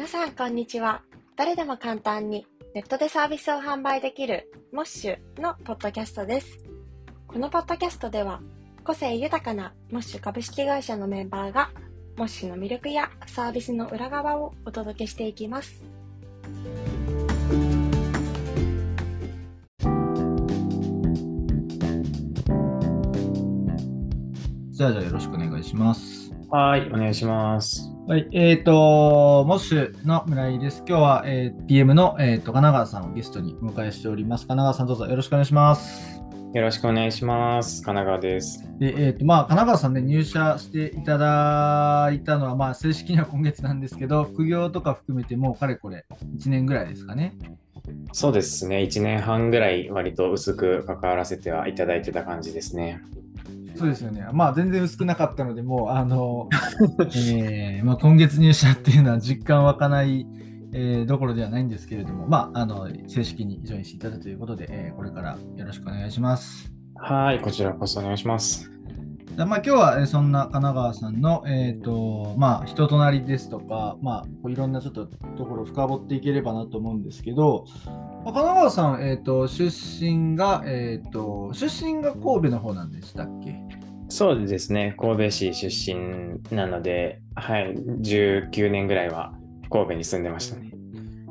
皆さん、こんにちは。誰でも簡単にネットでサービスを販売できるモッシュのポッドキャストです。このポッドキャストでは、個性豊かなモッシュ株式会社のメンバーが、モッシュの魅力やサービスの裏側をお届けしていきます。じゃあ、じゃあよろしくお願いします。はい、お願いします。はい、えっ、と、モッシュの村井です。今日は、えー PM の、えー、と神奈川さんをゲストにお迎えしております。神奈川さん、どうぞよろしくお願いします。よろしくお願いします。神奈川です。で、えっ、と、まあ、神奈川さんね、入社していただいたのは、まあ、正式には今月なんですけど、副業とか含めてもうかれこれ1年ぐらいですかね。そうですね、1年半ぐらい割と薄く関わらせてはいただいてた感じですね。そうですよね。まあ、全然薄くなかったので、もう、あの、えーまあ、今月入社っていうのは実感湧かない、えーどころではないんですけれども、まあ、あの、正式にジョインしていただくということで、えーこれからよろしくお願いします。はい、こちらこそお願いします。でまあ、今日は、えーそんな神奈川さんの、えっ、と、まあ、人となりですとか、まあ、こういろんなちょっとところを深掘っていければなと思うんですけど、まあ神奈川さん、えっ、と、出身が、えっ、と、出身が神戸の方なんでしたっけ？そうですね、神戸市出身なので、はい、19年ぐらいは神戸に住んでましたね。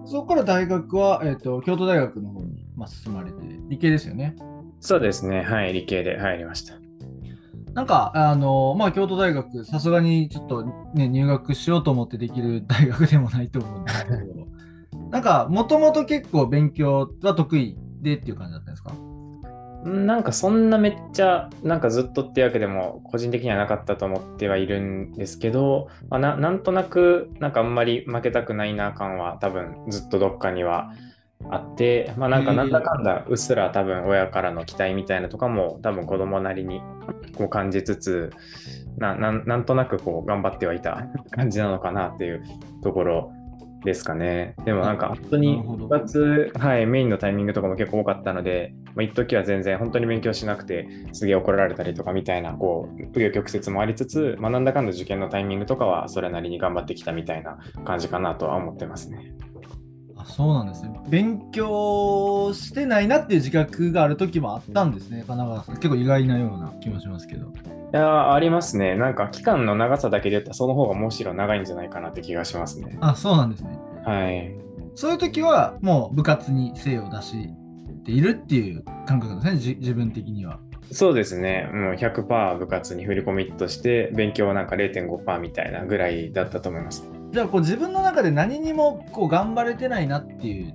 そこから大学は、えっ、と、京都大学の方に、まあ、進まれて、理系ですよね。そうですね、はい、理系で入りました。なんか、あの、まあ、京都大学、さすがにちょっとね、入学しようと思ってできる大学でもないと思うんですけど、なんか、もともと結構勉強は得意でっていう感じだったんですか？んなんかそんなめっちゃなんかずっとっていうわけでも個人的にはなかったと思ってはいるんですけど、まあ、ななんとなくなんかあんまり負けたくないな感は多分ずっとどっかにはあってまあなんかなんだかんだうっすら多分親からの期待みたいなとかも多分子供なりにこう感じつつななんとなくこう頑張ってはいた感じなのかなっていうところですかね。でもなんか本当になるほど部活、はい、メインのタイミングとかも結構多かったので、まあ、一時は全然本当に勉強しなくてすげえ怒られたりとかみたいなこう紆余曲折もありつつ、まあ、なんだかんだ受験のタイミングとかはそれなりに頑張ってきたみたいな感じかなとは思ってますね。あそうなんですね。勉強してないなっていう自覚がある時もあったんですね、神奈川さん。結構意外なような気もしますけど。いやーありますね。なんか期間の長さだけで言ったらその方がむしろ長いんじゃないかなって気がしますね。あ、そうなんですね。はい。そういう時は、もう部活に精を出しているっていう感覚ですね、じ自分的には。そうですね。もう100%部活に振りコミットして勉強はなんか0.5%みたいなぐらいだったと思います。じゃあこう自分の中で何にもこう頑張れてないなっていう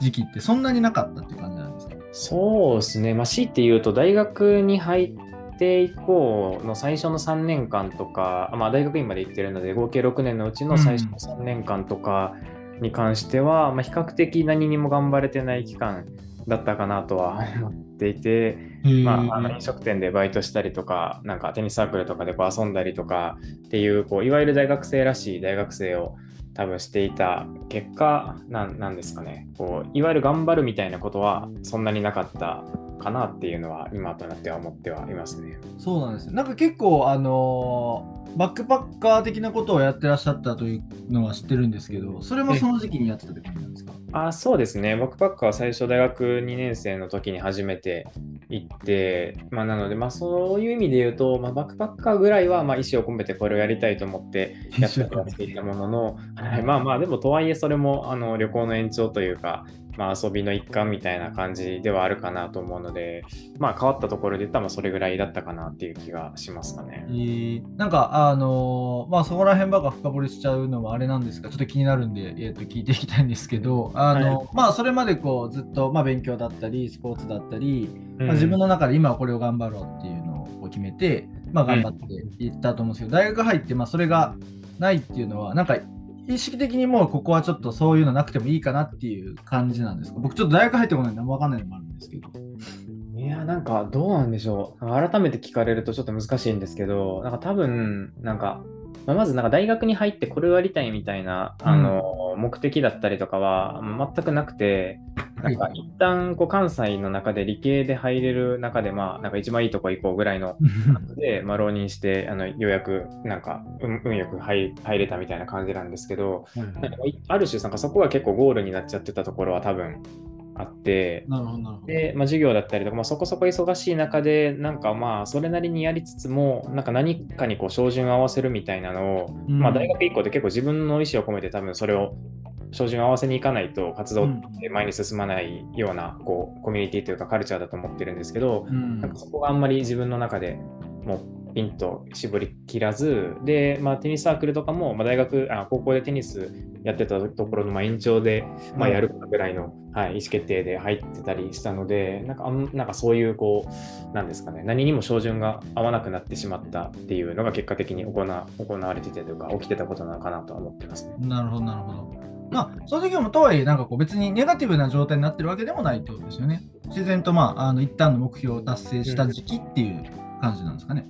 時期ってそんなになかったって感じなんですか？そうですね、まあ、強いて言うと大学に入って以降の最初の3年間とか、あまあ、大学院まで行ってるので合計6年のうちの最初の3年間とかに関しては、まあ、比較的何にも頑張れてない期間だったかなとは思っていて、まあ、あの飲食店でバイトしたりとか、なんかテニスサークルとかでこう遊んだりとかっていう、こういわゆる大学生らしい大学生を多分していた結果なんなんですかねこう、いわゆる頑張るみたいなことはそんなになかったかなっていうのは今となっては思ってはいますね。そうなんですね。なんか結構、あのーバックパッカー的なことをやってらっしゃったというのは知ってるんですけど、それもその時期にやってたって感じなんですか？あそうですね、バックパッカーは最初大学2年生の時に初めて行って、まあ、なので、まあ、そういう意味で言うと、まあ、バックパッカーぐらいはまあ意思を込めてこれをやりたいと思ってやってやっていたものの、はい、まあまあでもとはいえそれもあの旅行の延長というか、まあ、遊びの一環みたいな感じではあるかなと思うので、まあ、変わったところで言ったらまあそれぐらいだったかなっていう気がしますかねえ。ーなんか、あのーまあ、そこら辺ばっか深掘りしちゃうのもあれなんですが、ちょっと気になるんで、えー、と聞いていきたいんですけど、あのはまあ、それまでこうずっと、まあ、勉強だったり、スポーツだったり、うんまあ、自分の中で今はこれを頑張ろうっていうのを決めて、まあ、頑張っていったと思うんですけど、大学入って、まあ、それがないっていうのは、なんか意識的にもうここはちょっとそういうのなくてもいいかなっていう感じなんですか？僕ちょっと大学入ってこないんで何もわかんないのもあるんですけど。いや、なんかどうなんでしょう。改めて聞かれるとちょっと難しいんですけど、なんか多分、なんか、まあまずなんか大学に入ってこれをやりたいみたいな、うんあの目的だったりとかはまあ全くなくて、なんか一旦こう関西の中で理系で入れる中で、まあ、なんか一番いいとこ行こうぐらいので、まあ、浪人してあのようやくなんか運運よく入入れたみたいな感じなんですけど、なんかある種なんかそこが結構ゴールになっちゃってたところは多分あって。で、まあ、授業だったりとか、まあ、そこそこ忙しい中で、なんかまあ、それなりにやりつつも、なんか何かにこう、照準を合わせるみたいなのを、うん。まあ、大学以降で結構自分の意思を込めて多分それを照準を合わせにいかないと活動って前に進まないような、こう、コミュニティというかカルチャーだと思ってるんですけど、うんなんかそこがあんまり自分の中でもうピンと絞りきらず、で、まあ、テニスサークルとかも、まあ、大学あ、高校でテニスやってたところのまあ延長で、まあ、やるかぐらいの、はい、意思決定で入ってたりしたので、なんかあんなんかそういう、こう、なんですかね、何にも照準が合わなくなってしまったっていうのが結果的に行わ行われててというか、起きてたことなのかなとは思ってますね。なるほど、なるほど。まあ、その時もとはいえ、なんかこう別にネガティブな状態になってるわけでもないってことですよね。自然と、まあ、あの一旦の目標を達成した時期っていう感じなんですかね。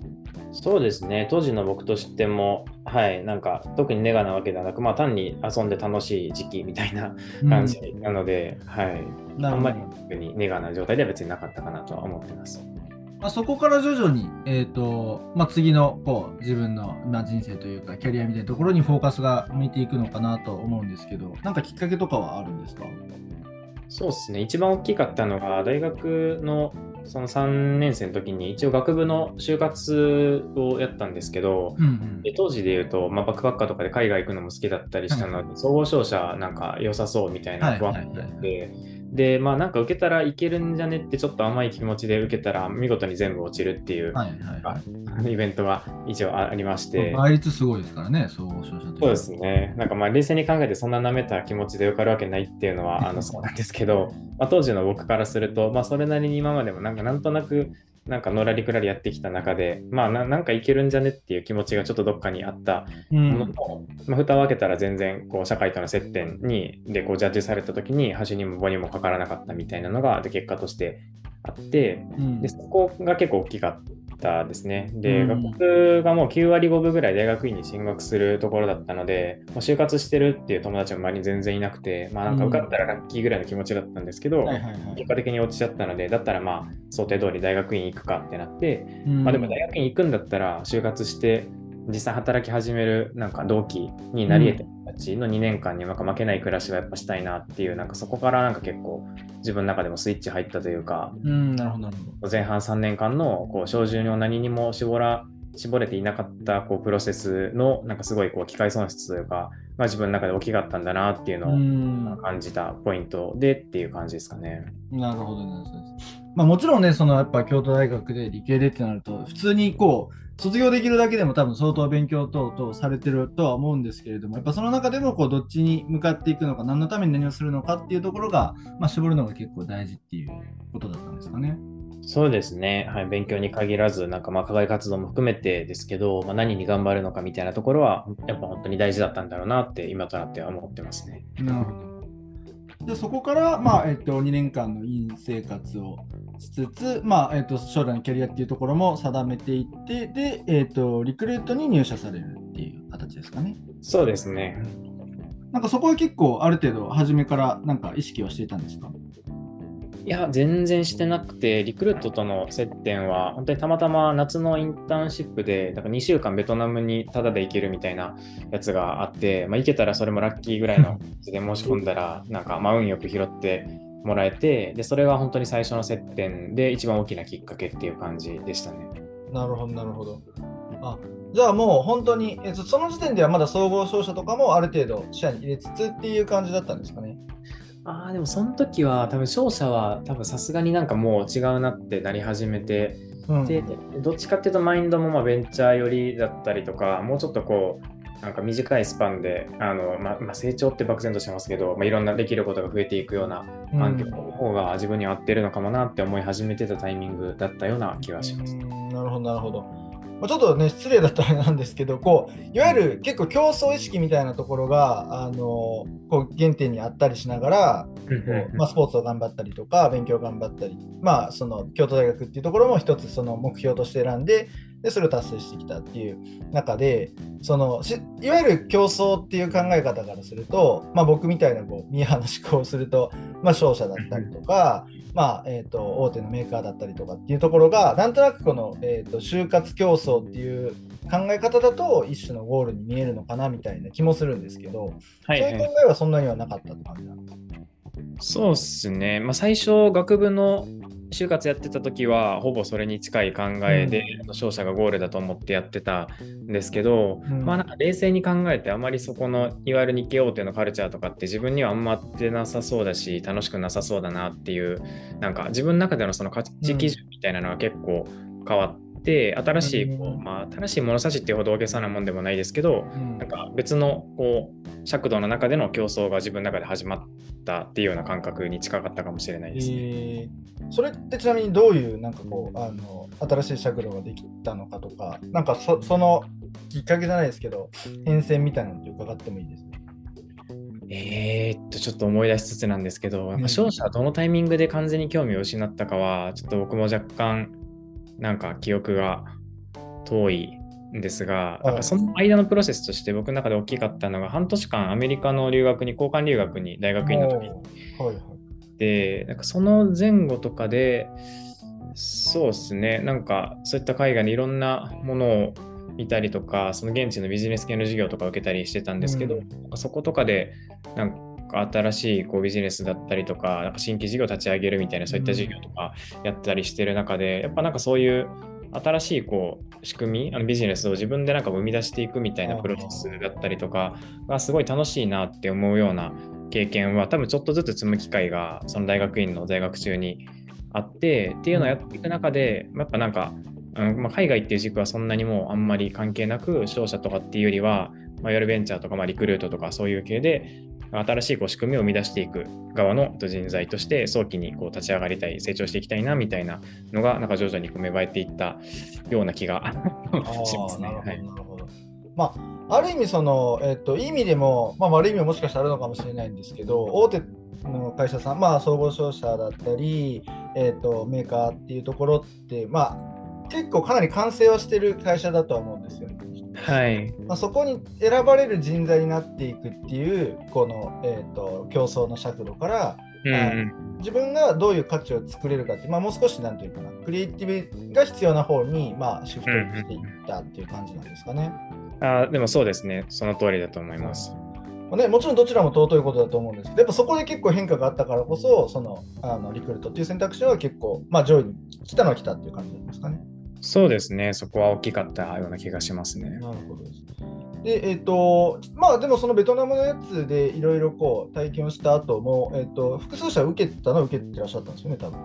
そうですね、当時の僕としても、はい、なんか特にネガなわけではなく、まあ単に遊んで楽しい時期みたいな感じなので、はい、なるほどあんまり特にネガな状態では別になかったかなとは思ってます。まあ、そこから徐々に、えーとまあ、次のこう自分の、まあ、人生というかキャリアみたいなところにフォーカスが向いていくのかなと思うんですけど、なんかきっかけとかはあるんですか？そうですね、一番大きかったのが、大学のその3年生の時に、一応学部の就活をやったんですけど、うんうん。で当時で言うと、まあ、バックパッカーとかで海外行くのも好きだったりしたので、総合商社なんか良さそうみたいな不安があはいはい。はいはって、で、まあなんか受けたらいけるんじゃねってちょっと甘い気持ちで受けたら見事に全部落ちるっていう、はいはいはい。イベントが一応ありまして、倍率すごいですからね、総合商社といそうですね。なんかまあ冷静に考えてそんな舐めた気持ちで受かるわけないっていうのはあのそうなんですけど、まあ、当時の僕からすると、まあ、それなりに今までもなんかなんとなくなんかのらりくらりやってきた中で、まあななんかいけるんじゃねっていう気持ちがちょっとどっかにあった。うん。ものと、まあ、蓋を開けたら全然こう社会との接点にでこうジャッジされた時に端にも棒にもかからなかったみたいなのがで結果としてあって、うん。でそこが結構大きかったですね。で、うん。学部がもう9割5分ぐらい大学院に進学するところだったので、もう就活してるっていう友達も周りに全然いなくて、まあなんか受かったらラッキーぐらいの気持ちだったんですけど、結果的に落ちちゃったので、だったらまあ想定通り大学院行くかってなって、うん。まあでも大学院行くんだったら就活して実際働き始めるなんか同期になり得た人たちの2年間になんか負けない暮らしはやっぱしたいなっていうなんかそこからなんか結構自分の中でもスイッチ入ったというかうん、なるほど。前半3年間のこう照準を何にも絞ら絞れていなかったこうプロセスのなんかすごいこう機械損失というか、まあ、自分の中で大きかったんだなっていううのをん、感じたポイントでっていう感じですかね。なるほどね。まあ、もちろんね、そのやっぱ京都大学で理系でってなると、普通にこう、卒業できるだけでも多分相当勉強等々されてるとは思うんですけれども、やっぱその中でもこうどっちに向かっていくのか、何のために何をするのかっていうところが、まあ、絞るのが結構大事っていうことだったんですかね。そうですね、はい、勉強に限らず、なんかまあ課外活動も含めてですけど、まあ、何に頑張るのかみたいなところは、やっぱ本当に大事だったんだろうなって、今となっては思ってますね。なるほど。でそこから、まあえっと、2年間の院生活をしつつ、まあえっと、将来のキャリアっていうところも定めていって、で、えっと、リクルートに入社されるっていう形ですかね。そうですね。なんかそこは結構ある程度初めからなんか意識はしていたんですか？いや、全然してなくて、リクルートとの接点は、本当にたまたま夏のインターンシップで、だから2週間ベトナムにタダで行けるみたいなやつがあって、まあ、行けたらそれもラッキーぐらいの 感じで申し込んだら、なんか、まあ、運よく拾ってもらえて、で、それが本当に最初の接点で一番大きなきっかけっていう感じでしたね。なるほど、なるほど。あじゃあもう本当に、えその時点ではまだ総合商社とかもある程度視野に入れつつっていう感じだったんですかね？ああ、でもその時は多分勝者は多分さすがになんかもう違うなってなり始めて、うんで、どっちかっていうとマインドもまあベンチャー寄りだったりとか、もうちょっとこう、なんか短いスパンで、あのまあまあ、成長って漠然としてますけど、まあ、いろんなできることが増えていくような環境の方が自分に合ってるのかもなって思い始めてたタイミングだったような気がします。うんなるほど、なるほど。まあちょっとね、失礼だったらあれなんですけど、こういわゆる結構競争意識みたいなところが、あのこう原点にあったりしながら、こうまあ、スポーツを頑張ったりとか、勉強を頑張ったり、まあ、その京都大学っていうところも一つその目標として選んで、でそれを達成してきたっていう中でそのしいわゆる競争っていう考え方からすると、まあ、僕みたいなこうミーハーな思考をすると、まあ、商社だったりとか、まあえー、と大手のメーカーだったりとかっていうところがなんとなくこの、えー、と就活競争っていう考え方だと一種のゴールに見えるのかなみたいな気もするんですけど、はいそういう考えはそんなにはなかったって感じなんですか？そうっすね。まあ、最初、学部の就活やってた時は、ほぼそれに近い考えで、勝者がゴールだと思ってやってたんですけど、うん。まあなんか冷静に考えて、あまりそこのいわゆる日系大手のカルチャーとかって自分にはあんま合ってなさそうだし、楽しくなさそうだなっていう、なんか自分の中でのその価値基準みたいなのは結構変わって、新しいこう、うんまあ、新しい物差しっていうほど大げさなもんでもないですけど、うん。なんか別のこう尺度の中での競争が自分の中で始まったっていうような感覚に近かったかもしれないですね。えー。それってちなみにどういうなんかこうあの新しい尺度ができたのかとかなんかそそのきっかけじゃないですけど変遷みたいなのって伺ってもいいですかえーっと、ちょっと思い出しつつなんですけど、勝者はどのタイミングで完全に興味を失ったかは、ちょっと僕も若干、なんか記憶が遠いんですが、い。なんかその間のプロセスとして僕の中で大きかったのが、半年間アメリカの留学に、交換留学に大学院の時に。はいはい。で、なんかその前後とかで、そうですね、なんかそういった海外にいろんなものを見たりとか、その現地のビジネス系の授業とか受けたりしてたんですけど、うん。そことかで、なんか新しいこうビジネスだったりとか、なんか新規事業立ち上げるみたいな、そういった授業とかやったりしてる中で、やっぱなんかそういう新しいこう仕組み、あのビジネスを自分でなんか生み出していくみたいなプロセスだったりとかがすごい楽しいなって思うような経験は多分ちょっとずつ積む機会がその大学院の在学中にあってっていうのをやっていく中でやっぱなんか、うんまあ、海外っていう軸はそんなにもうあんまり関係なく商社とかっていうよりは、まあ、いわゆるベンチャーとか、まあ、リクルートとかそういう系で新しいこう仕組みを生み出していく側の人材として早期にこう立ち上がりたい成長していきたいなみたいなのがなんか徐々にこう芽生えていったような気がしますね。まあ、ある意味その、えっと、いい意味でも、まあ、悪い意味ももしかしたらあるのかもしれないんですけど、大手の会社さん、まあ、総合商社だったり、えっと、メーカーっていうところって、まあ、結構かなり完成はしてる会社だとは思うんですよね。はい、まあ、そこに選ばれる人材になっていくっていう、この、えっと、競争の尺度から、うんうん自分がどういう価値を作れるかって、まあ、もう少しなんていうかな、クリエイティブが必要な方に、まあ、シフトしていったっていう感じなんですかね。あでもそうですね、その通りだと思います。まあね、もちろんどちらも尊いことだと思うんですけど、やっぱそこで結構変化があったからこそ、そのあのリクルートっていう選択肢は結構、まあ、上位に来たのは来たっていう感じなんですかね。そうですね、そこは大きかったような気がしますね。なるほどでえっ、と、まあでもそのベトナムのやつでいろいろこう体験をした後も、えっ、と、複数社受けたのは受けてらっしゃったんですよね、多分。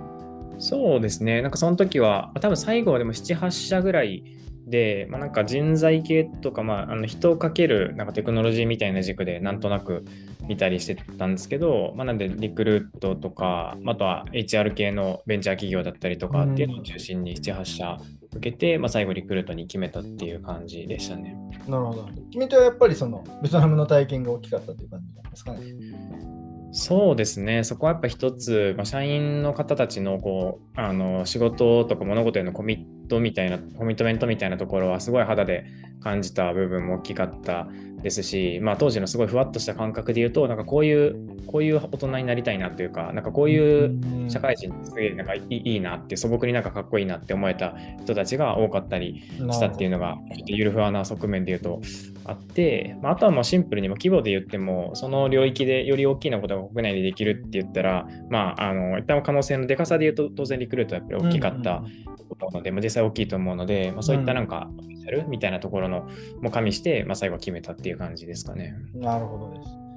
そうですね、なんかその時は、多分最後はでも7、8社ぐらいで、まあ、なんか人材系とか、まあ、あの人をかけるなんかテクノロジーみたいな軸でなんとなく見たりしてたんですけど、まあ、なんでリクルートとか、あとは HR 系のベンチャー企業だったりとかっていうのを中心に7、8社受けて、まあ、最後リクルートに決めたっていう感じでしたね。なるほど。君とはやっぱりそのベトナムの体験が大きかったっていう感じなんですかね。そうですね、そこはやっぱ一つ、まあ、社員の方たちのこうあの仕事とか物事へのコミットみたいな、コミットメントみたいなところはすごい肌で感じた部分も大きかったですし、まあ、当時のすごいふわっとした感覚で言うと、なんかこういう、こういう大人になりたいなというか、なんかこういう社会人ってすげえなんかいいいいなって、素朴になんかかっこいいなって思えた人たちが多かったりしたっていうのが、ちょっとゆるふわな側面で言うとあって、まあ、あとはもうシンプルにも規模で言っても、その領域でより大きなことが国内でできるって言ったら、まあ、あの、一旦可能性のでかさで言うと、当然リクルートはやっぱり大きかったと思うので、まあ、実際大きいと思うので、まあ、そういったなんか、スペシャルみたいなところのも加味して、まあ、最後決めたっていう感じですかね。なるほどです。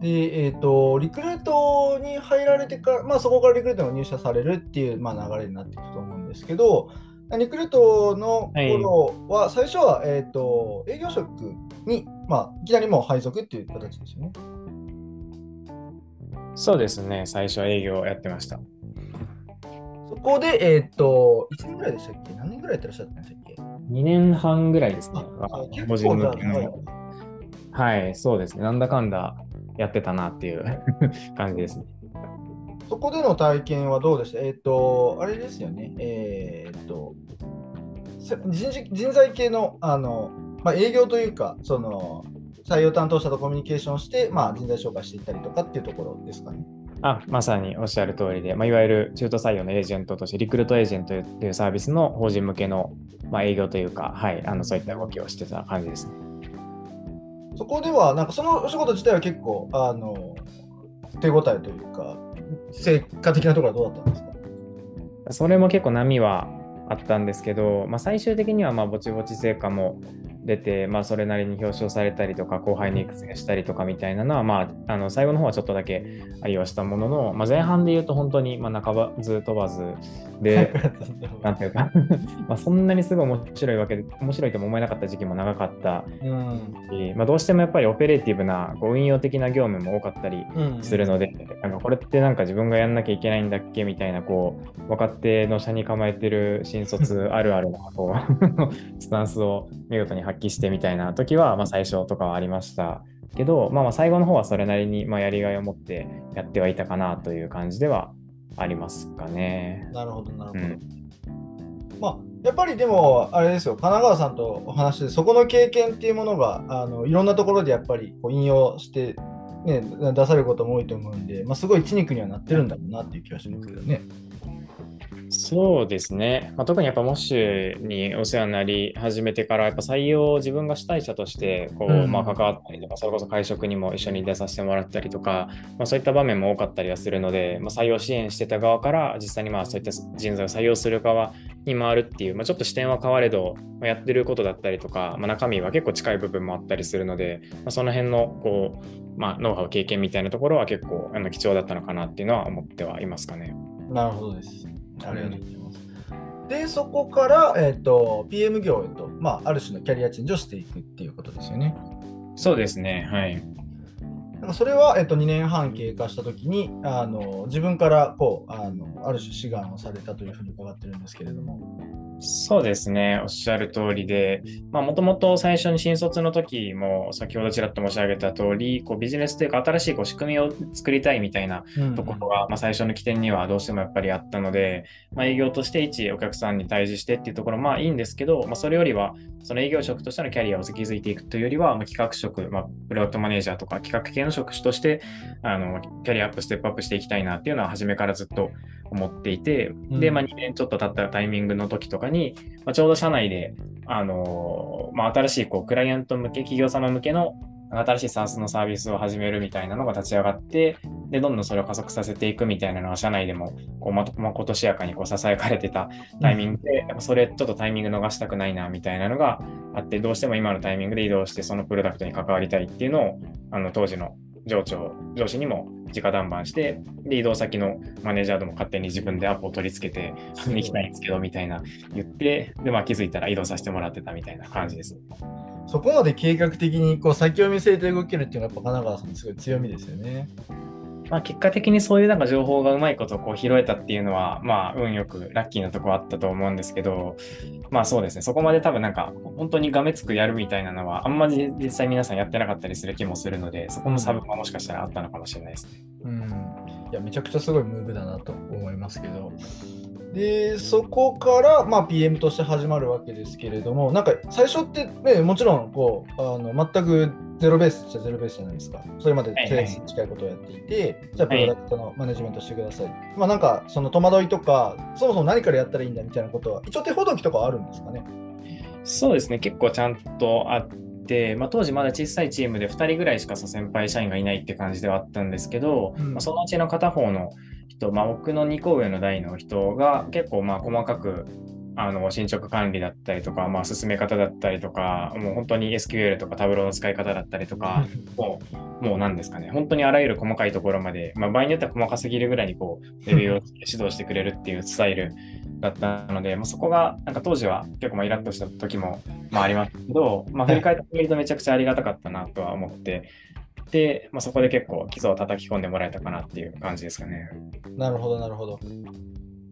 で、えっ、と、リクルートに入られてから、まあそこからリクルートに入社されるっていう、まあ、流れになっていくと思うんですけど、リクルートの頃は、最初は、えっ、と、営業職に、まあ、いきなりもう配属っていう形ですよね。そうですね、最初は営業をやってました。そこで、えっ、と、1年ぐらいでしたっけ？何年ぐらいやってらっしゃったんでしたっけ？2年半ぐらいですね。個人向けの。はい、そうですね。なんだかんだやってたなっていう 感じですね。そこでの体験はどうでした？えっ、と、あれですよね。えっ、と、人事人材系のあの、まあ、営業というか、その採用担当者とコミュニケーションして、まあ、人材紹介していったりとかっていうところですかね。あまさにおっしゃる通りで、まあ、いわゆる中途採用のエージェントとして、リクルートエージェントというサービスの法人向けの、まあ、営業というか、はい、あのそういった動きをしてた感じですね。そこでは、なんかそのお仕事自体は結構、あの手応えというか、成果的なところはどうだったんですか？それも結構波はあったんですけど、まあ、最終的にはまあぼちぼち成果も出て、まあ、それなりに表彰されたりとか後輩に育成したりとかみたいなのは、まあ、あの最後の方はちょっとだけありはしたものの、まあ、前半で言うと本当にまあ半ばず飛ばずで なんていうか まあそんなにすごい面白いわけで面白いとも思えなかった時期も長かった。し、まあ、どうしてもやっぱりオペレーティブなこう運用的な業務も多かったりするので、なんかこれってなんか自分がやんなきゃいけないんだっけみたいなこう若手の社に構えてる新卒あるあるのこう スタンスを見事に発揮してみたいな時は、まあ、最初とかはありましたけど、まあ、まあ最後の方はそれなりにまあやりがいを持ってやってはいたかなという感じではありますかね。なるほど、なるほど。うん、まあ、やっぱりでも、あれですよ、神奈川さんとお話で、そこの経験っていうものが、あのいろんなところでやっぱりこう引用して、ね、出されることも多いと思うんで、まあ、すごい血肉にはなってるんだろうなっていう気がしますけどね。そうですね、まあ、特にやっぱモッシュにお世話になり始めてからやっぱ採用を自分が主体者としてこう、うん、まあ、関わったりとかそれこそ会食にも一緒に出させてもらったりとか、まあ、そういった場面も多かったりはするので、まあ、採用支援してた側から実際にまあそういった人材を採用する側に回るっていう、まあ、ちょっと視点は変われど、まあ、やってることだったりとか、まあ、中身は結構近い部分もあったりするので、まあ、その辺のこう、まあ、ノウハウ経験みたいなところは結構あの貴重だったのかなっていうのは思ってはいますかね。なるほどです。ありがとうございます。で、そこから、えーと、PM 業へと、まあ、ある種のキャリアチェンジをしていくっていうことですよね。そうですね、はい。なんかそれは、えーと、2年半経過したときにあの、自分からこうあのある種志願をされたというふうに伺ってるんですけれども。そうですね、おっしゃる通りで、もともと最初に新卒の時も、先ほどちらっと申し上げた通り、こり、ビジネスというか、新しいこう仕組みを作りたいみたいなところが、うん、まあ、最初の起点にはどうしてもやっぱりあったので、まあ、営業として一お客さんに対峙してっていうところ、まあいいんですけど、まあ、それよりは、その営業職としてのキャリアを築いていくというよりは、まあ、企画職、まあ、プロダクトマネージャーとか企画系の職種として、あのキャリアアップ、ステップアップしていきたいなっていうのは、初めからずっと思っていて、で、まあ、2年ちょっと経ったタイミングの時とかに、まあ、ちょうど社内で、あのまあ、新しいこうクライアント向け、企業様向けの新しい SaaS のサービスを始めるみたいなのが立ち上がって、で、どんどんそれを加速させていくみたいなのは、社内でも、こう、ま、まことしやかにこう、ささやかれてたタイミングで、それ、ちょっとタイミング逃したくないな、みたいなのがあって、どうしても今のタイミングで移動して、そのプロダクトに関わりたいっていうのを、あの、当時の上長、上司にも直談判して、で、移動先のマネージャーとも勝手に自分でアポを取り付けて、行きたいんですけど、みたいな言って、で、まあ気づいたら移動させてもらってたみたいな感じです。そこまで計画的にこう先を見据えて動けるっていうのは、やっぱ神奈川さんのすごい強みですよね。まあ、結果的にそういうなんか情報がうまいことこう拾えたっていうのは、まあ、運よくラッキーなとこあったと思うんですけど、まあそうですね、そこまで多分なんか、本当にがめつくやるみたいなのは、あんまり実際皆さんやってなかったりする気もするので、そこの差分はもしかしたらあったのかもしれないですね。うん。いや、めちゃくちゃすごいムーブだなと思いますけど。で、そこから、まあ、PM として始まるわけですけれども、なんか最初ってね、もちろんこうあの全くゼロベースじゃゼロベースじゃないですか。それまでセールスに近いことをやっていて、はいはい、じゃあプロダクトのマネジメントしてください。はい、まあなんかその戸惑いとか、そもそも何からやったらいいんだみたいなことは、一応手ほどきとかはあるんですかね。そうですね、結構ちゃんとあって、まあ、当時まだ小さいチームで2人ぐらいしか先輩社員がいないって感じではあったんですけど、うん、まあ、そのうちの片方の人、まあ、僕の2個上の代の人が結構まあ細かくあの進捗管理だったりとか、まあ、進め方だったりとか、もう本当に SQL とかタブローの使い方だったりとか、もう、もう何ですかね、本当にあらゆる細かいところまで、まあ、場合によっては細かすぎるぐらいにこう、レビューを指導してくれるっていうスタイルだったので、まあ、そこが、なんか当時は結構まあイラッとした時も、まあ、ありますけど、まあ、振り返ってみるとめちゃくちゃありがたかったなとは思って、で、まあ、そこで結構基礎を叩き込んでもらえたかなっていう感じですかね。なるほど、なるほど。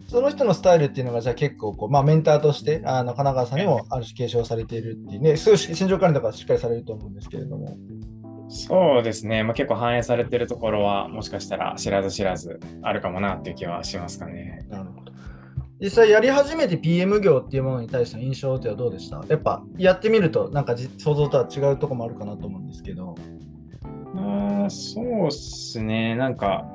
その人のスタイルっていうのが、じゃあ結構こう、まあ、メンターとしてあの神奈川さんにもある種継承されているっていうね、すごい心情管理とかしっかりされると思うんですけれども。そうですね、まあ、結構反映されてるところは、もしかしたら知らず知らずあるかもなっていう気はしますかね。なるほど実際やり始めて PM 業っていうものに対しての印象ってはどうでした？やっぱやってみるとなんかじ想像とは違うとこもあるかなと思うんですけど。まあ、そうっすね。なんか、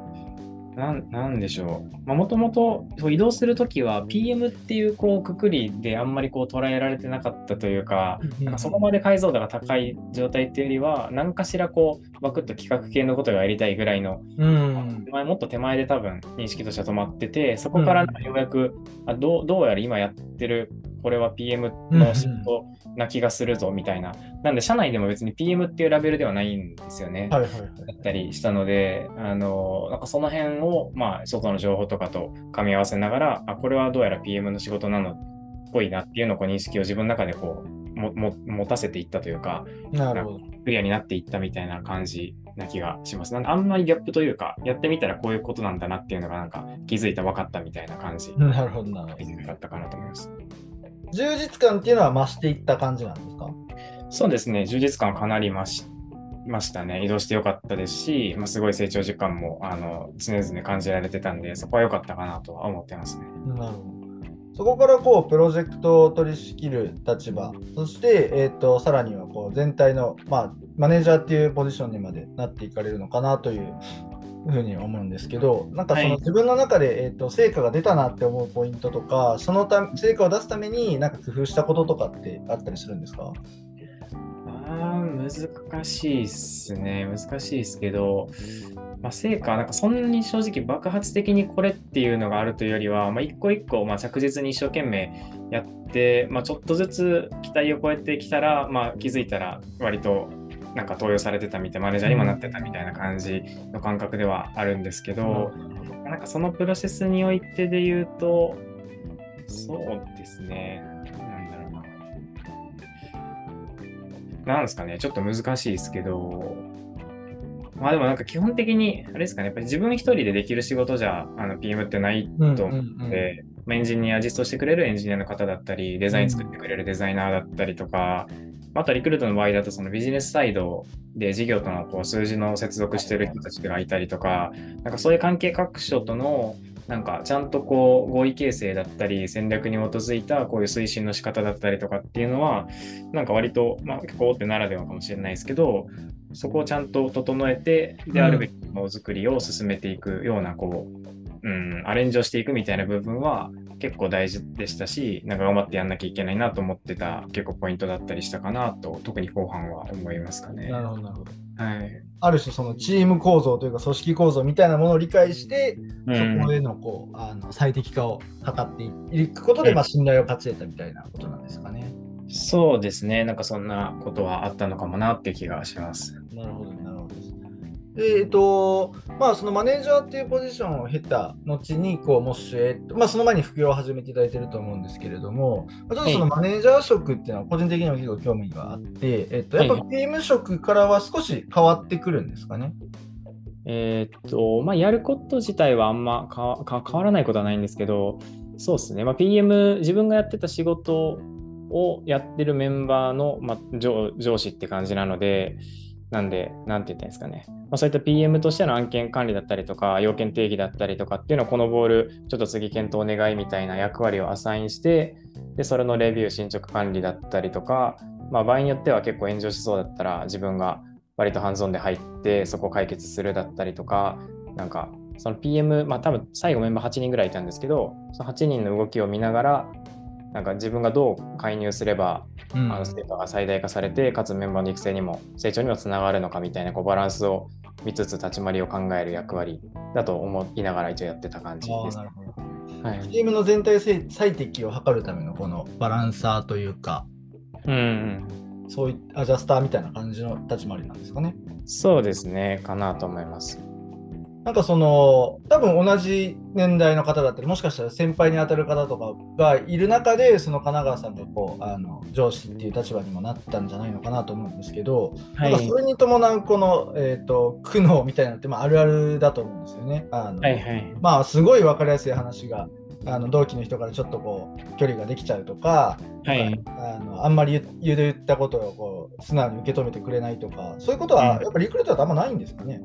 なんなんでしょう。もともと移動するときは PM っていうこうくくりであんまりこう捉えられてなかったというか、なんかそこまで解像度が高い状態っていうよりは、何かしらこう、バクッと企画系のことがやりたいぐらいの、うん、前もっと手前で多分認識としては止まってて、そこからようやく、あどうどうやら今やってるこれは PM の仕事な気がするぞみたいな。なんで、社内でも別に PM っていうラベルではないんですよね。はいはいはい。だったりしたので、あの、なんかその辺を、まあ、外の情報とかと噛み合わせながら、あ、これはどうやら PM の仕事なのっぽいなっていうのをこう認識を自分の中でこう、もも持たせていったというか、なるほど。クリアになっていったみたいな感じな気がします。なんであんまりギャップというか、やってみたらこういうことなんだなっていうのがなんか気づいた、分かったみたいな感じなるほどな。だったかなと思います。充実感っていうのは増していった感じなんですか？そうですね、充実感はかなり増しましたね。移動してよかったですし、まあ、すごい成長時間もあの常々感じられてたんで、そこは良かったかなとは思ってますね。なるほど。そこからこうプロジェクトを取り仕切る立場、そして、えー、とさらにはこう全体の、まあ、マネージャーっていうポジションにまでなっていかれるのかなというふうに思うんですけど、なんかそはい。の自分の中で、えー、と成果が出たなって思うポイントとか、そのた成果を出すためになんか工夫したこととかってあったりするんですか？あー難しいっすね。難しいですけど、まあ、成果はなんかそんなに正直爆発的にこれっていうのがあるというよりは、まあ、一個一個まあ着実に一生懸命やって、まあ、ちょっとずつ期待を超えてきたら、まあ、気づいたら割となんか投与されてたみたい、マネージャーにもなってたみたいな感じの感覚ではあるんですけど、なんかそのプロセスにおいてで言うと、そうですね。なんだろうな。なんですかね、ちょっと難しいですけど、まあでもなんか基本的に、あれですかね、やっぱり自分一人でできる仕事じゃ、あの PM ってないと思うので、まあエンジニア、実装してくれるエンジニアの方だったり、デザイン作ってくれるデザイナーだったりとか、あとリクルートの場合だとそのビジネスサイドで事業とのこう数字の接続してる人たちがいたりとか、なんかそういう関係各所とのなんかちゃんとこう合意形成だったり戦略に基づいたこういう推進の仕方だったりとかっていうのはなんか割と、まあ、結構大手ならではかもしれないですけどそこをちゃんと整えてであるべきものづくりを進めていくようなこう、うん、アレンジをしていくみたいな部分は結構大事でしたしなんか頑張ってやんなきゃいけないなと思ってた結構ポイントだったりしたかなと特に後半は思いますかね。なるほど、なるほど。はいある種そのチーム構造というか組織構造みたいなものを理解して、うんそこへのこうあの最適化を図っていくことで、うんまあ、信頼を勝ち得たみたいなことなんですかね。そうですね。なんかそんなことはあったのかもなって気がします。なるほど。で、えっと、まあ、そのマネージャーっていうポジションを経た後に、こう、モッシュへ、まあ、その前に副業を始めていただいていると思うんですけれども、まあちょっとそのマネージャー職っていうのは個人的にも結構興味があって、えっと、やっぱはい PM 職からは少し変わってくるんですかね？えーっと、まあ、やること自体はあんま変わらないことはないんですけど、そうですね。まあ、PM、自分がやってた仕事をやってるメンバーの、まあ、上上司って感じなので、なんで、なんて言ったんですかね。まあ、そういった PM としての案件管理だったりとか、要件定義だったりとかっていうのをこのボール、ちょっと次検討お願いみたいな役割をアサインして、で、それのレビュー、進捗管理だったりとか、まあ、場合によっては結構炎上しそうだったら、自分が割とハンズオンで入って、そこを解決するだったりとか、なんか、その PM、まあ多分最後メンバー8人ぐらいいたんですけど、その8人の動きを見ながら、なんか自分がどう介入すれば、うんあの成果が最大化されて、かつメンバーの育成にも成長にもつながるのかみたいなこうバランスを見つつ立ち回りを考える役割だと思いながら一応やってた感じです。あーなるほどはい、チームの全体性最適を図るためのこのバランサーというか、うんうん、そういアジャスターみたいな感じの立ち回りなんですかね。そうですね、かなと思います。なんかその、多分同じ年代の方だったり、もしかしたら先輩に当たる方とかがいる中で、その神奈川さんがこうあの上司っていう立場にもなったんじゃないのかなと思うんですけど、はい、なんかそれに伴うこの、えー、と苦悩みたいなのって、まあ、あるあるだと思うんですよね。あのはいはい。まあ、すごい分かりやすい話が、あの同期の人からちょっとこう距離ができちゃうとか、はい、あのあんまり言う言ったことをこう素直に受け止めてくれないとか、そういうことはうんやっぱりリクルートはあんまないんですかね。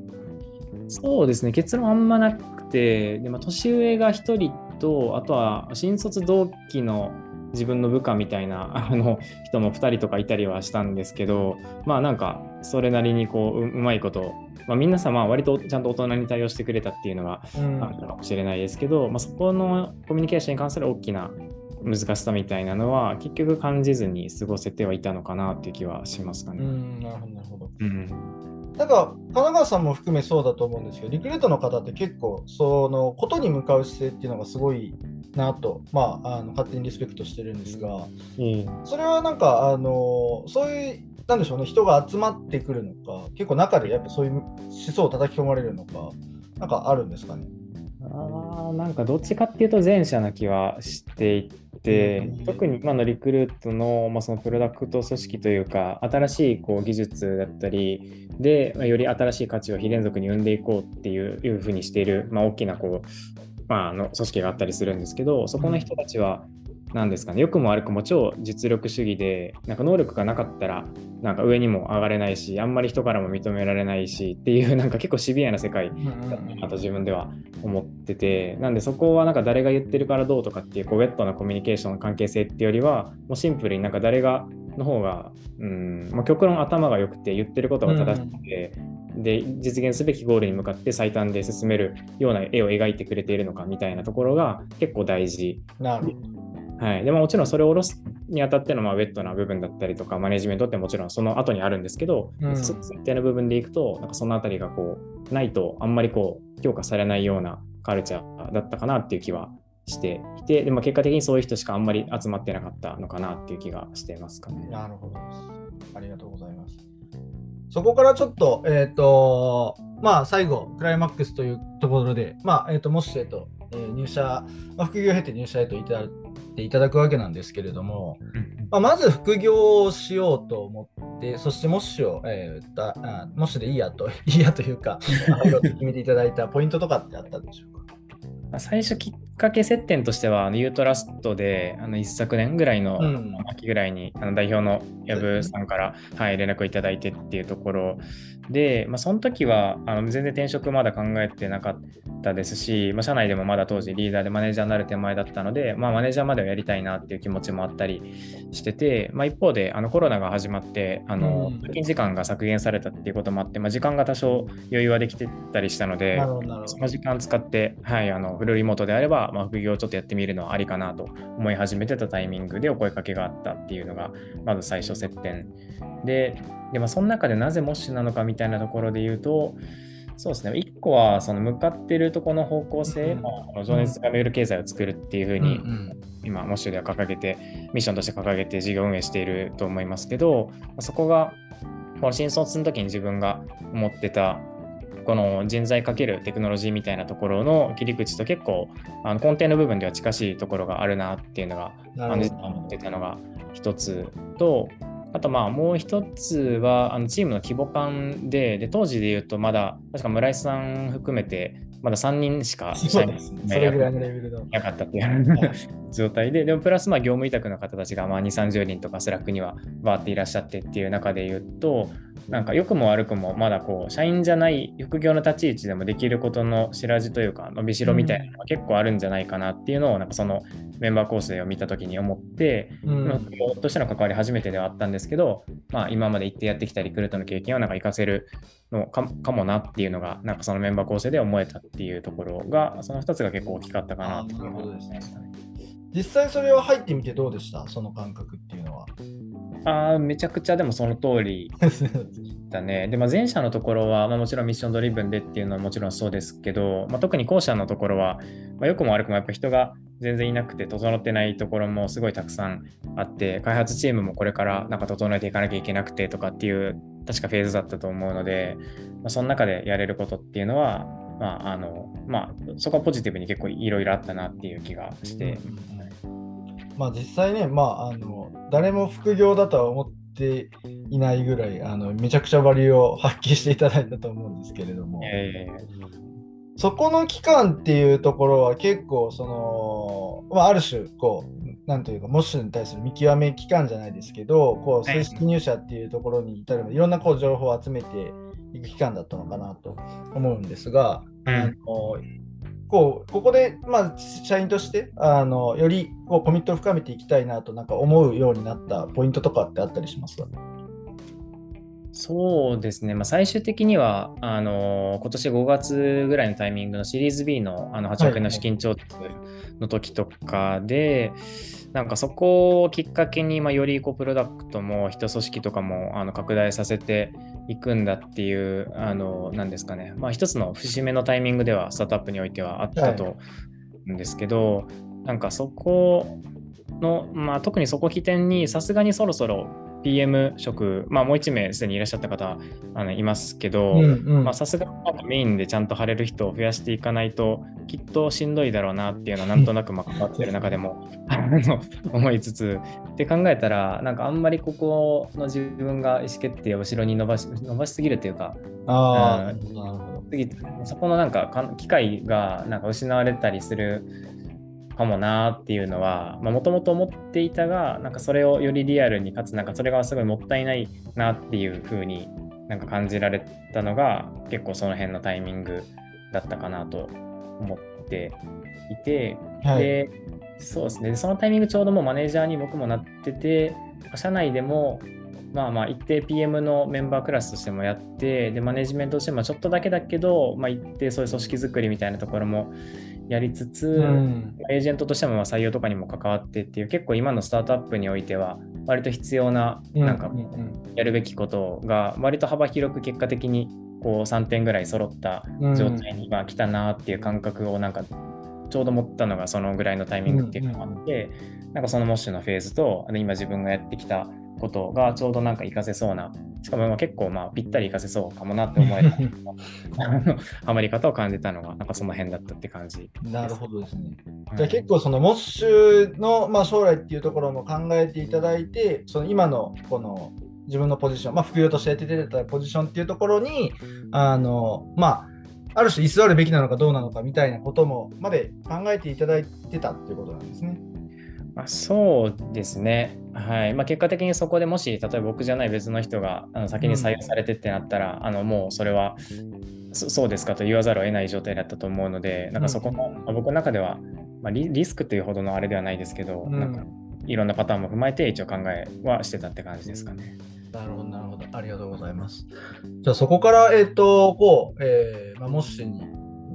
そうですね、結論あんまなくて、でまあ、年上が1人っと、あとは新卒同期の自分の部下みたいな あの人も2人とかいたりはしたんですけど、まあなんかそれなりにこうううまいこと、まあ、皆さんまあ割とちゃんと大人に対応してくれたっていうのがうんあるかもしれないですけど、まあ、そこのコミュニケーションに関する大きな難しさみたいなのは結局感じずに過ごせてはいたのかなっていう気はしますかね。うん、なるほど、なるほど。うんなんか、神奈川さんも含めそうだと思うんですけど、リクルートの方って結構、その、ことに向かう姿勢っていうのがすごいなと、まあ、あの勝手にリスペクトしてるんですが、えそれはなんか、あの、そういう、なんでしょうね、人が集まってくるのか、結構中でやっぱそういう思想を叩き込まれるのか、なんかあるんですかね？あーなんかどっちかっていうと前者な気はしていてうん。特に今のリクルートの,、まあそのプロダクト組織というか新しいこう技術だったりで、まあより新しい価値を非連続に生んでいこうっていういうふうにしている、まあ、大きなこう、まあ、あの組織があったりするんですけどそこの人たちは何ですかね。良くも悪くも超実力主義でなんか能力がなかったらなんか上にも上がれないしあんまり人からも認められないしっていうなんか結構シビアな世界だなと自分では思っててなんでそこはなんか誰が言ってるからどうとかっていうこうウェットなコミュニケーションの関係性っていうよりはもうシンプルになんか誰がの方が、うんまあ、極論頭が良くて言ってることが正しくて、で実現すべきゴールに向かって最短で進めるような絵を描いてくれているのかみたいなところが結構大事。はい、でももちろんそれを下ろすにあたってのまあウェットな部分だったりとかマネジメントってもちろんその後にあるんですけど、うんそ設定の部分でいくとなんかそのあたりがこうないとあんまりこう評価されないようなカルチャーだったかなっていう気はしていてでも結果的にそういう人しかあんまり集まってなかったのかなっていう気がしてますかね。なるほどです。ありがとうございます。そこからちょっと、えっ、と、まあ、最後、クライマックスというところで、まあ、えっ、と、モッシュへと、えー入社、まあ、副業を経て入社へといたていただくわけなんですけれども、まあ、まず副業をしようと思って、そしてモッシュを、えーだあモッシュでいいやと、いいやというか、決めていただいたポイントとかってあったでしょうか？まあ最初きっかけ接点としてはユートラストであの一昨年ぐらいのうん。秋ぐらいにあの代表の藪さんから、はい、連絡をいただいてっていうところで、まあ、その時はあの全然転職まだ考えてなかったですし、まあ、社内でもまだ当時リーダーでマネージャーになる手前だったので、まあ、マネージャーまではやりたいなっていう気持ちもあったりしてて、まあ、一方であのコロナが始まってあのうん通勤時間が削減されたっていうこともあって、まあ、時間が多少余裕はできてたりしたので、そど。の時間使って、はい、あのフルリモートであれば、まあ、副業をちょっとやってみるのはありかなと思い始めてたタイミングでお声かけがあったっていうのが、まず最初接点で、でまあ、その中でなぜモッシュなのかみたいなところで言うと、そうですね、1個はその向かってるところの方向性、うんま情熱が巡る経済を作るっていうふううんに、うん。今、モッシュでは掲げて、ミッションとして掲げて事業運営していると思いますけど、そこが、この新卒の時に自分が思ってた、この人材かけるテクノロジーみたいなところの切り口と結構、あの根底の部分では近しいところがあるなっていうのが、なるほど。あの実は思ってたのが一つと、あとまあもう一つはあのチームの規模感でで当時で言うとまだ確か村井さん含めてまだ3人しか社員そうですね。それぐらいのレベルの。なかったっていう 状態で、でもプラスまあ業務委託の方たちがまあ2、30人とかスラックにはバーっていらっしゃってっていう中で言うと、なんか良くも悪くもまだこう社員じゃない副業の立ち位置でもできることの白地というか伸びしろみたいなのが結構あるんじゃないかなっていうのをなんかそのメンバー構成を見た時に思って、うん。としての関わり初めてではあったんですけど、まあ、今まで行ってやってきたリクルートの経験をなんか活かせるのかかもなっていうのがなんかそのメンバー構成で思えたっていうところがその2つが結構大きかったかなっていうあーなるほどですね思いましたね。実際それは入ってみてどうでした？その感覚っていうのは。あーめちゃくちゃでもその通りだね。で、まあ、前者のところは、まあ、もちろんミッションドリブンでっていうのはもちろんそうですけど、まあ、特に後者のところは、まあ、良くも悪くもやっぱ人が全然いなくて整ってないところもすごいたくさんあって、開発チームもこれからなんか整えていかなきゃいけなくてとかっていう、確かフェーズだったと思うので、まあ、その中でやれることっていうのは、まあ、あの、まあ、そこはポジティブに結構いろいろあったなっていう気がして、まあ実際ね、まあ、あの誰も副業だとは思っていないぐらいあのめちゃくちゃバリューを発揮していただいたと思うんですけれども、えそこの期間っていうところは結構その、まあ、ある種こうなんというかモッシュに対する見極め期間じゃないですけどこうはい正式入社っていうところに至るまでいろんなこう情報を集めていく期間だったのかなと思うんですが、うん。あのこうここで、まあ、社員としてあのよりこうコミットを深めていきたいなとなんか思うようになったポイントとかってあったりしますか？そうですね、まあ、最終的にはあの今年5月ぐらいのタイミングのシリーズ B のあの8億円の資金調達の時とかで、はいなんかそこをきっかけに、まあ、よりこうプロダクトも人組織とかもあの拡大させていくんだっていう、あの、なんですかね、まあ、一つの節目のタイミングでは、スタートアップにおいてはあったと思うんですけど、はい、なんかそこの、まあ、特にそこ起点に、さすがにそろそろ PM 職、まあ、もう1名すでにいらっしゃった方あのいますけど、さすがメインでちゃんと貼れる人を増やしていかないと、きっとしんどいだろうなっていうのは、なんとなくまあ関わってる中でも 思いつつ、って考えたら、なんかあんまりここの自分が意思決定を後ろに伸ばし伸ばしすぎるというか、あうん、そこのなんか機会がなんか失われたりするかもなっていうのはもともと思っていたがなんかそれをよりリアルにかつなんかそれがすごいもったいないなっていう風になんか感じられたのが結構その辺のタイミングだったかなと思っていて、はい、でそうですね。そのタイミングちょうどもうマネージャーに僕もなってて社内でもまあまあ一定 PM のメンバークラスとしてもやってでマネジメントとしてもちょっとだけだけど、まあ、一定そういう組織づくりみたいなところもやりつつ、うん、エージェントとしても採用とかにも関わってっていう結構今のスタートアップにおいては割と必要ななんかやるべきことが割と幅広く結果的にこう3点ぐらい揃った状態に今来たなっていう感覚をなんかちょうど持ったのがそのぐらいのタイミングっていうのがあって、なんかそのモッシュのフェーズと今自分がやってきたことがちょうどなんか活かせそうな、しかも結構まあぴったり活かせそうかもなって思えた ハマり方を感じたのが、なんかその辺だったって感じ。なるほどですね。じゃあ結構そのモッシュのまあ将来っていうところも考えていただいて、その今のこの自分のポジション、まあ、副業としてやってたポジションっていうところに、あのまあ、ある種居座るべきなのかどうなのかみたいなこともまで考えていただいてたっていうことなんですね。まあ、そうですね。はいまあ、結果的にそこでもし、例えば僕じゃない別の人があの先に採用されてってなったら、うん、あのもうそれはそうですかと言わざるを得ない状態だったと思うので、なんかそこも、まあ、僕の中では、まあリ、リスクというほどのあれではないですけど、うん、なんかいろんなパターンも踏まえて一応考えはしてたって感じですかね。なるほど、なるほど。ありがとうございます。じゃあそこから、えっ、ー、と、こう、えーまあ、モッシュに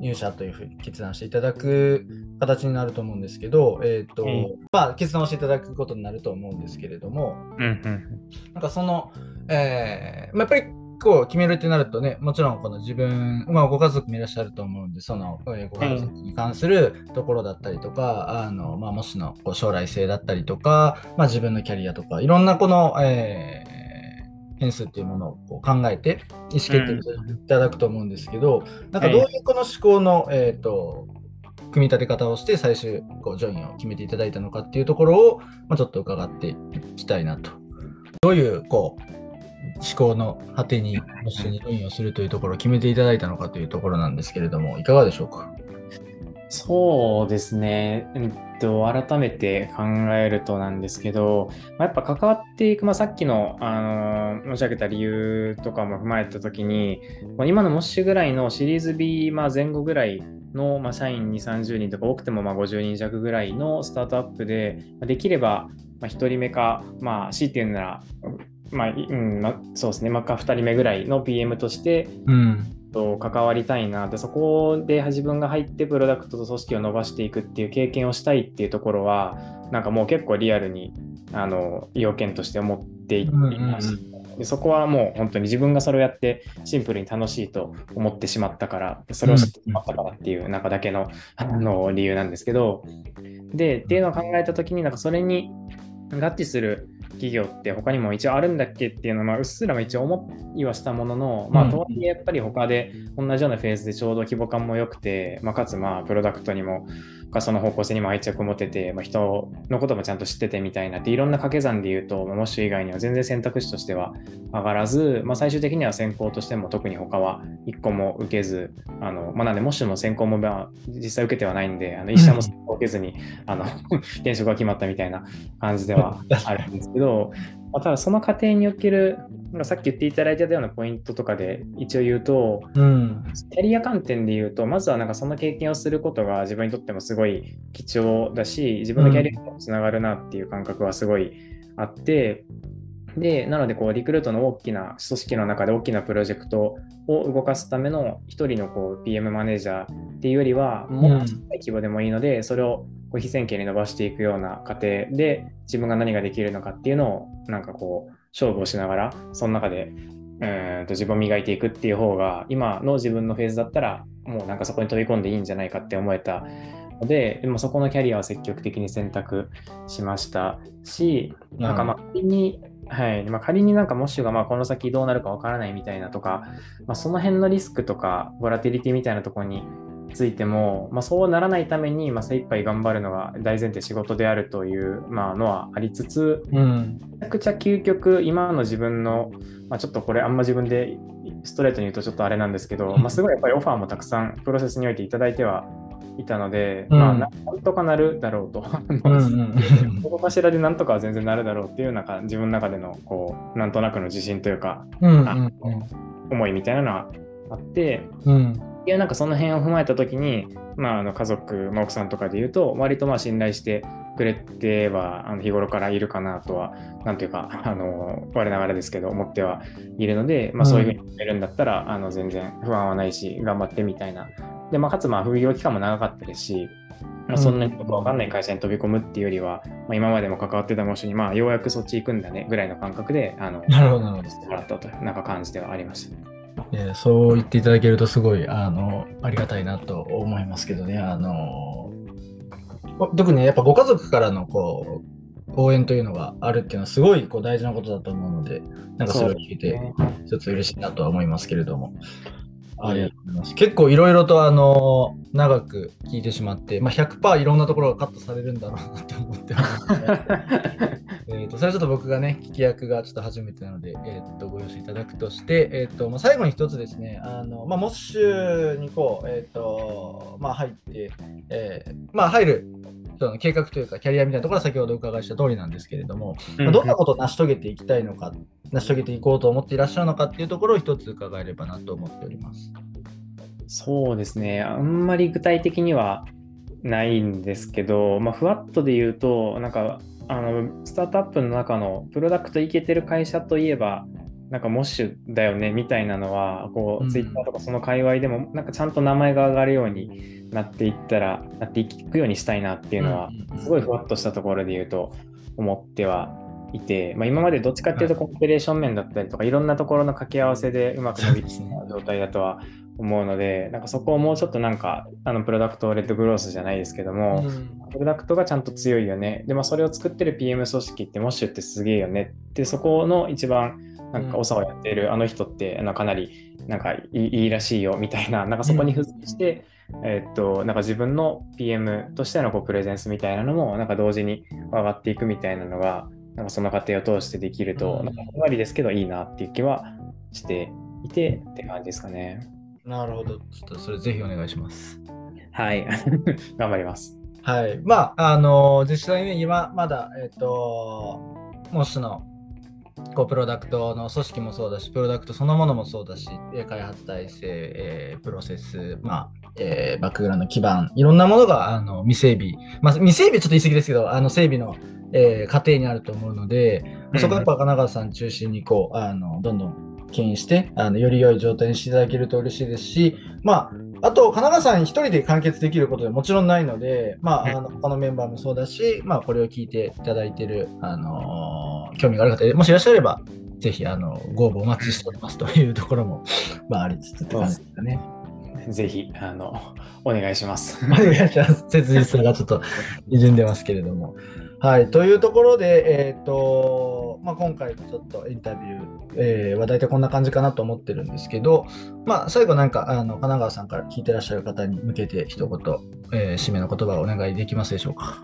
入社というふうに決断していただく形になると思うんですけど、えっ、ー、と、うん、まあ、決断をしていただくことになると思うんですけれども、うんうん、なんかその、えー、まあ、やっぱりこう決めるってなるとね、もちろんこの自分、まあ、ご家族もいらっしゃると思うんで、その、えー、ご家族に関するところだったりとか、あの、まあ、もしのこう将来性だったりとか、まあ、自分のキャリアとか、いろんなこの、えー変数っていうものをこう考えて意思決定いただくと思うんですけど、うん、なんかどういうこの思考の、えーと、組み立て方をして最終こうジョインを決めていただいたのかっていうところを、まあ、ちょっと伺っていきたいなと。どういうこう思考の果てに一緒にジョインをするというところを決めていただいたのかというところなんですけれども、いかがでしょうか？そうですね。えっと、改めて考えるとなんですけど、まあ、やっぱ関わっていく、まあ、さっきの、あの申し上げた理由とかも踏まえたときに、今のモッシュぐらいのシリーズ B、まあ、前後ぐらいの、まあ、社員2、30人とか多くてもまあ50人弱ぐらいのスタートアップで、まあできればまあ1人目か、まあ、C っていうなら、まあうんまあ、そうですね、まあ、2人目ぐらいの PM として、うんと関わりたいな。でそこで自分が入ってプロダクトと組織を伸ばしていくっていう経験をしたいっていうところはなんかもう結構リアルにあの要件として思っています、でそこはもう本当に自分がそれをやってシンプルに楽しいと思ってしまったからそれを知ってしまったからっていう中だけのあの理由なんですけど。でっていうのを考えた時になんかそれに合致する企業って他にも一応あるんだっけっていうのは、まあ、うっすら一応思いはしたものの、まあ、とはいえやっぱり他で同じようなフェーズでちょうど規模感も良くて、まあ、かつまあプロダクトにもかその方向性にも愛着を持てて、まあ、人のこともちゃんと知っててみたいなっていろんな掛け算で言うと、まあ、モッシュ以外には全然選択肢としては上がらず、まあ、最終的には先行としても特に他は1個も受けずあの、まあ、なんでモッシュの先行も実際受けてはないんであの 一社も受けずに、あの 転職が決まったみたいな感じではあるんですけど、まあ、ただその過程におけるなんかさっき言っていただいたようなポイントとかで一応言うと、うん。キャリア観点で言うと、まずはなんかその経験をすることが自分にとってもすごい貴重だし、自分のキャリアにもつながるなっていう感覚はすごいあって、で、なのでこうリクルートの大きな組織の中で大きなプロジェクトを動かすための一人のこう PM マネージャーっていうよりは、もっと小さい規模でもいいので、それをこう非線形に伸ばしていくような過程で自分が何ができるのかっていうのをなんかこう勝負をしながら、その中でうーんと自分を磨いていくっていう方が今の自分のフェーズだったらもうなんかそこに飛び込んでいいんじゃないかって思えたのででもそこのキャリアを積極的に選択しましたしなんかまあはいまあ、仮になんかモッシュがまあこの先どうなるかわからないみたいなとか、まあ、その辺のリスクとかボラティリティみたいなところについても、まあ、そうならないために、まあ、精一杯頑張るのが大前提仕事であるという、まあ、のはありつつ、うん。めちゃくちゃ究極、今の自分の、まあ、ちょっとこれあんま自分でストレートに言うとちょっとあれなんですけど、まあ、すごいやっぱりオファーもたくさんプロセスにおいていただいてはいたので、うん。まあ、なんとかなるだろうと。うんうんどこかしらでなんとかは全然なるだろうっていうなんか自分の中でのこうなんとなくの自信というか思いみたいなのはあってうん。いやなんかその辺を踏まえた時に、まあ、あの家族、まあ、奥さんとかで言うと割とまあ信頼してくれてはあの日頃からいるかなとはなんていうかあの我ながらですけど思ってはいるので、まあ、そういうふうに言えるんだったら、あの全然不安はないし頑張ってみたいなで、まあ、かつまあ副業期間も長かったですし、まあ、そんなによくわかんない会社に飛び込むっていうよりは、まあ、今までも関わってた模試に、まあ、ようやくそっち行くんだねぐらいの感覚であのなるほどなるほどったというなんか感じではありました。えーそう言っていただけるとすごいあのありがたいなと思いますけどね。あの特にねやっぱご家族からのこう応援というのがあるっていうのはすごいこう大事なことだと思うので、なんかそれを聞いて一つ嬉しいなとは思いますけれども。ありがとうございます。結構いろいろとあの長く聞いてしまって、まあ、100%いろんなところがカットされるんだろうなと思ってます、えーとそれはちょっと僕がね、聞き役がちょっと初めてなので、えー、とご容赦いただくとして、えーとまあ、最後に一つですね、あのまあ、モッシュにこう、えーとまあ、入って、えーまあ、入るその計画というか、キャリアみたいなところは先ほどお伺いした通りなんですけれども、まあどんなことを成し遂げていきたいのか、成し遂げていこうと思っていらっしゃるのかっていうところを一つ伺えればなと思っております。そうですね、あんまり具体的にはないんですけど、まあ、ふわっとで言うと、なんかあのスタートアップの中のプロダクトいけてる会社といえば、なんかモッシュだよねみたいなのは、こう、うん。ツイッターとかその界隈でも、なんかちゃんと名前が上がるようになっていったら、なっていくようにしたいなっていうのは、すごいふわっとしたところで言うと思ってはいて、まあ、今までどっちかっていうとコンペレーション面だったりとかいろんなところの掛け合わせでうまく伸びてきた状態だとは思うのでなんかそこをもうちょっとなんかあのプロダクトレッドグロースじゃないですけども、プロダクトがちゃんと強いよね。で、まあ、それを作ってる PM 組織ってモッシュってすげえよね。ってそこの一番なんか長をやっているあの人ってあのかなりなんかいいらしいよみたいななんかそこに付随して、えーっとなんか自分の PM としてのこうプレゼンスみたいなのもなんか同時に上がっていくみたいなのがなんかその過程を通してできると、うんなんかふんわりですけどいいなっていう気はしていてって感じですかね。なるほど。ちょっとそれぜひお願いします。はい。頑張ります。はい。まあ、あの実際ね、今まだ、えっ、と、モッシュのこうプロダクトの組織もそうだし、プロダクトそのものもそうだし、えー開発体制、えープロセス、まあ、えーバックグラウンド基盤、いろんなものがあの未整備、まあ、未整備はちょっと言い過ぎですけど、あの整備の、えー過程にあると思うので、うん。そこはやっぱ金川さん中心にこうあのどんどん牽引してあのより良い状態にしていただけると嬉しいですし、まあ、あと、金川さん一人で完結できることでもちろんないので、まあ、あの他のメンバーもそうだし、まあ、これを聞いていただいている、あのー興味がある方、もしいらっしゃれば、ぜひ、あの、ご応募お待ちしておりますというところも、まあ、ありつつって感じですかね。ぜひ、あの、お願いします。お願いします。切実さがちょっと 滲んでますけれども。はい、というところで、えっ、と、まあ、今回のちょっとインタビュー、えーは大体こんな感じかなと思ってるんですけど、まあ、最後なんか、あの、神奈川さんから聞いてらっしゃる方に向けて一言、えー締めの言葉をお願いできますでしょうか。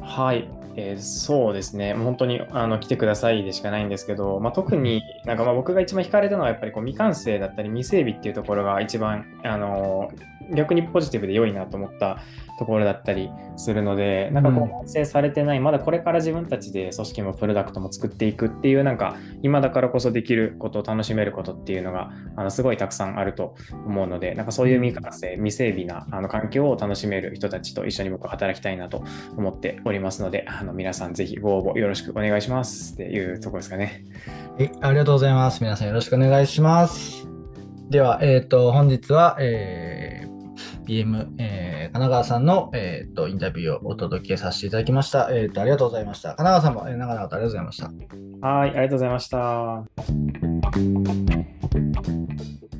はい。えーそうですね、もう本当にあの来てくださいでしかないんですけど、まあ、特になんかまあ僕が一番惹かれたのはやっぱりこう未完成だったり未整備っていうところが一番あの逆にポジティブで良いなと思ったところだったりするので、なんかこう完成されてない、まだこれから自分たちで組織もプロダクトも作っていくっていう、なんか今だからこそできることを楽しめることっていうのがあのすごいたくさんあると思うので、なんかそういう未完成、未整備なあの環境を楽しめる人たちと一緒に僕は働きたいなと思っておりますので、あの皆さんぜひご応募よろしくお願いしますっていうところですかね。はい、ありがとうございます。皆さんよろしくお願いします。では、えっ、と、本日は、えー PM、えー神奈川さんの、えー、とインタビューをお届けさせていただきました。えー、とありがとうございました。神奈川さんも、えー長々とありがとうございました。はい、ありがとうございました。